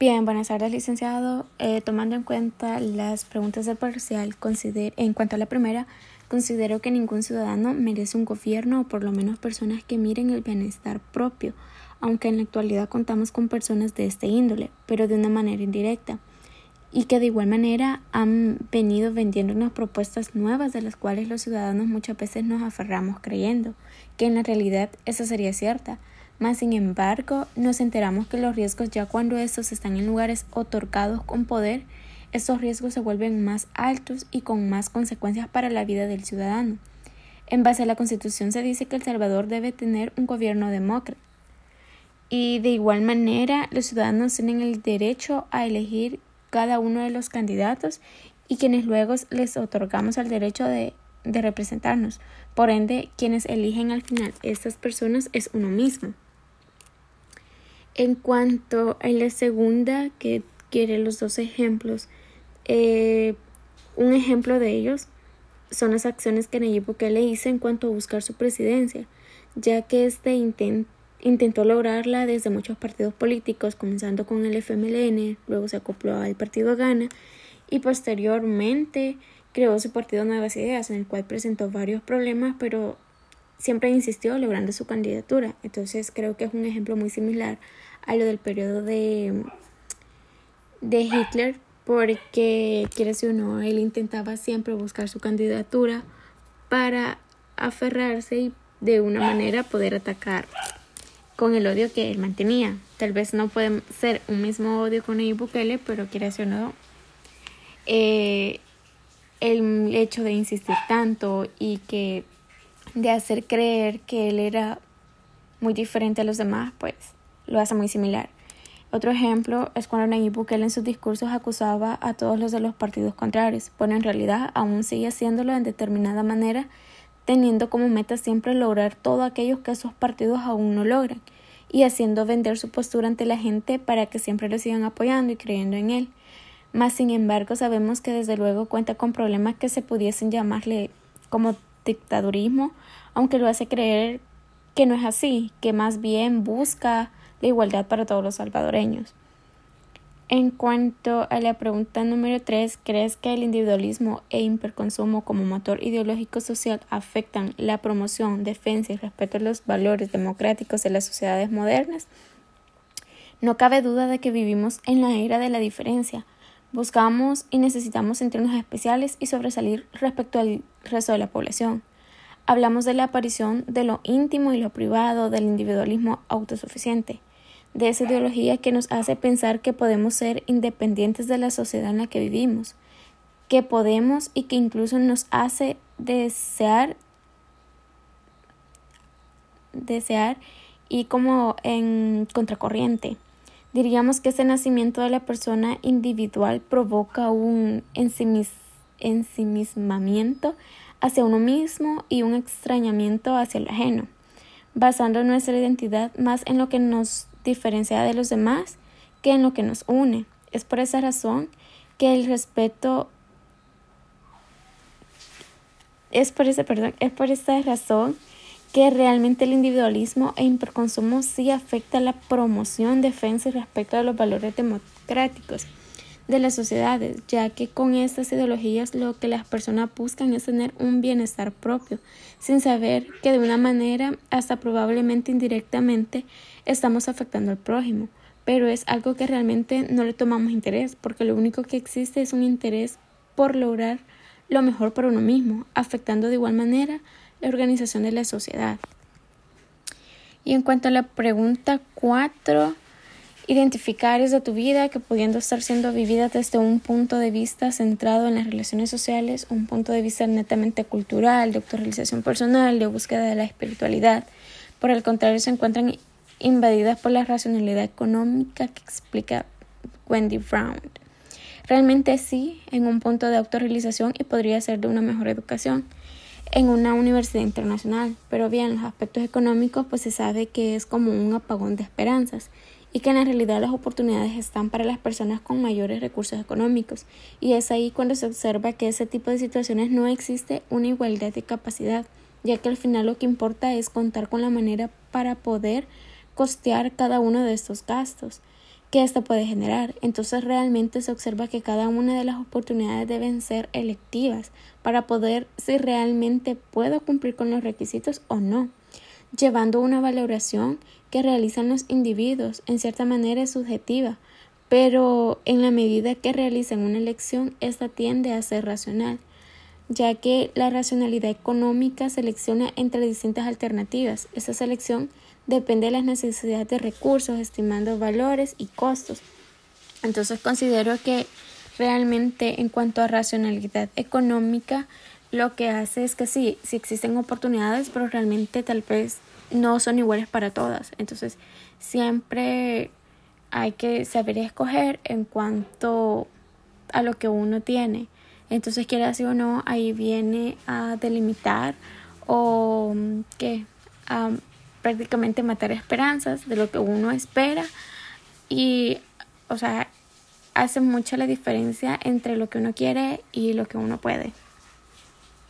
Bien, buenas tardes, licenciado. Eh, tomando en cuenta las preguntas del parcial, en cuanto a la primera, considero que ningún ciudadano merece un gobierno o por lo menos personas que miren el bienestar propio, aunque en la actualidad contamos con personas de este índole, pero de una manera indirecta, y que de igual manera han venido vendiendo unas propuestas nuevas de las cuales los ciudadanos muchas veces nos aferramos creyendo que en la realidad esa sería cierta mas, sin embargo, nos enteramos que los riesgos ya cuando estos están en lugares otorgados con poder, estos riesgos se vuelven más altos y con más consecuencias para la vida del ciudadano. En base a la Constitución se dice que El Salvador debe tener un gobierno demócrata. Y de igual manera, los ciudadanos tienen el derecho a elegir cada uno de los candidatos y quienes luego les otorgamos el derecho de, de representarnos. Por ende, quienes eligen al final estas personas es uno mismo. En cuanto a la segunda, que quiere los dos ejemplos, eh, un ejemplo de ellos son las acciones que Nayib Bukele hizo en cuanto a buscar su presidencia, ya que este intentó lograrla desde muchos partidos políticos, comenzando con el FMLN, luego se acopló al partido Gana y posteriormente creó su partido Nuevas Ideas, en el cual presentó varios problemas, pero siempre insistió logrando su candidatura. Entonces creo que es un ejemplo muy similar a lo del periodo de, de Hitler, porque quiere decir o no, él intentaba siempre buscar su candidatura para aferrarse y de una manera poder atacar con el odio que él mantenía. Tal vez no puede ser un mismo odio con Nayib Bukele, pero decir o no, eh, el hecho de insistir tanto y que de hacer creer que él era muy diferente a los demás, pues lo hace muy similar. Otro ejemplo es cuando Nayib Bukele en sus discursos acusaba a todos los de los partidos contrarios, pero en realidad aún sigue haciéndolo en determinada manera, teniendo como meta siempre lograr todo aquello que esos partidos aún no logran, y haciendo vender su postura ante la gente para que siempre lo sigan apoyando y creyendo en él. Mas, sin embargo, sabemos que desde luego cuenta con problemas que se pudiesen llamarle como dictadurismo, aunque lo hace creer que no es así, que más bien busca la igualdad para todos los salvadoreños. En cuanto a la pregunta número 3, ¿crees que el individualismo e hiperconsumo como motor ideológico social afectan la promoción, defensa y respeto a los valores democráticos de las sociedades modernas? No cabe duda de que vivimos en la era de la diferencia. Buscamos y necesitamos sentirnos especiales y sobresalir respecto al resto de la población. Hablamos de la aparición de lo íntimo y lo privado, del individualismo autosuficiente, de esa ideología que nos hace pensar que podemos ser independientes de la sociedad en la que vivimos, que podemos y que incluso nos hace desear desear y como en contracorriente. Diríamos que ese nacimiento de la persona individual provoca un ensimismamiento hacia uno mismo y un extrañamiento hacia el ajeno, basando nuestra identidad más en lo que nos diferencia de los demás que en lo que nos une. Es por esa razón que el respeto es por esa, perdón, es por esa razón que realmente el individualismo e hiperconsumo sí afecta la promoción, defensa y respeto de los valores democráticos de las sociedades, ya que con estas ideologías lo que las personas buscan es tener un bienestar propio, sin saber que de una manera, hasta probablemente indirectamente, estamos afectando al prójimo. Pero es algo que realmente no le tomamos interés, porque lo único que existe es un interés por lograr lo mejor para uno mismo, afectando de igual manera la organización de la sociedad. Y en cuanto a la pregunta 4, identificar áreas de tu vida que pudiendo estar siendo vividas desde un punto de vista centrado en las relaciones sociales, un punto de vista netamente cultural, de autorrealización personal, de búsqueda de la espiritualidad. Por el contrario, se encuentran invadidas por la racionalidad económica que explica Wendy Brown. Realmente sí, en un punto de autorrealización y podría ser de una mejor educación en una universidad internacional, pero bien, los aspectos económicos pues se sabe que es como un apagón de esperanzas y que en realidad las oportunidades están para las personas con mayores recursos económicos. Y es ahí cuando se observa que ese tipo de situaciones no existe una igualdad de capacidad, ya que al final lo que importa es contar con la manera para poder costear cada uno de estos gastos, que ésta puede generar. Entonces realmente se observa que cada una de las oportunidades deben ser electivas para poder si realmente puedo cumplir con los requisitos o no, llevando una valoración que realizan los individuos en cierta manera es subjetiva, pero en la medida que realizan una elección, esta tiende a ser racional, ya que la racionalidad económica selecciona entre distintas alternativas. Esa selección depende de las necesidades de recursos, estimando valores y costos. Entonces considero que realmente en cuanto a racionalidad económica, lo que hace es que sí, sí existen oportunidades, pero realmente tal vez no son iguales para todas. Entonces siempre hay que saber escoger en cuanto a lo que uno tiene. Entonces, quiera así o no, ahí viene a delimitar o que prácticamente matar esperanzas de lo que uno espera y, o sea, hace mucha la diferencia entre lo que uno quiere y lo que uno puede.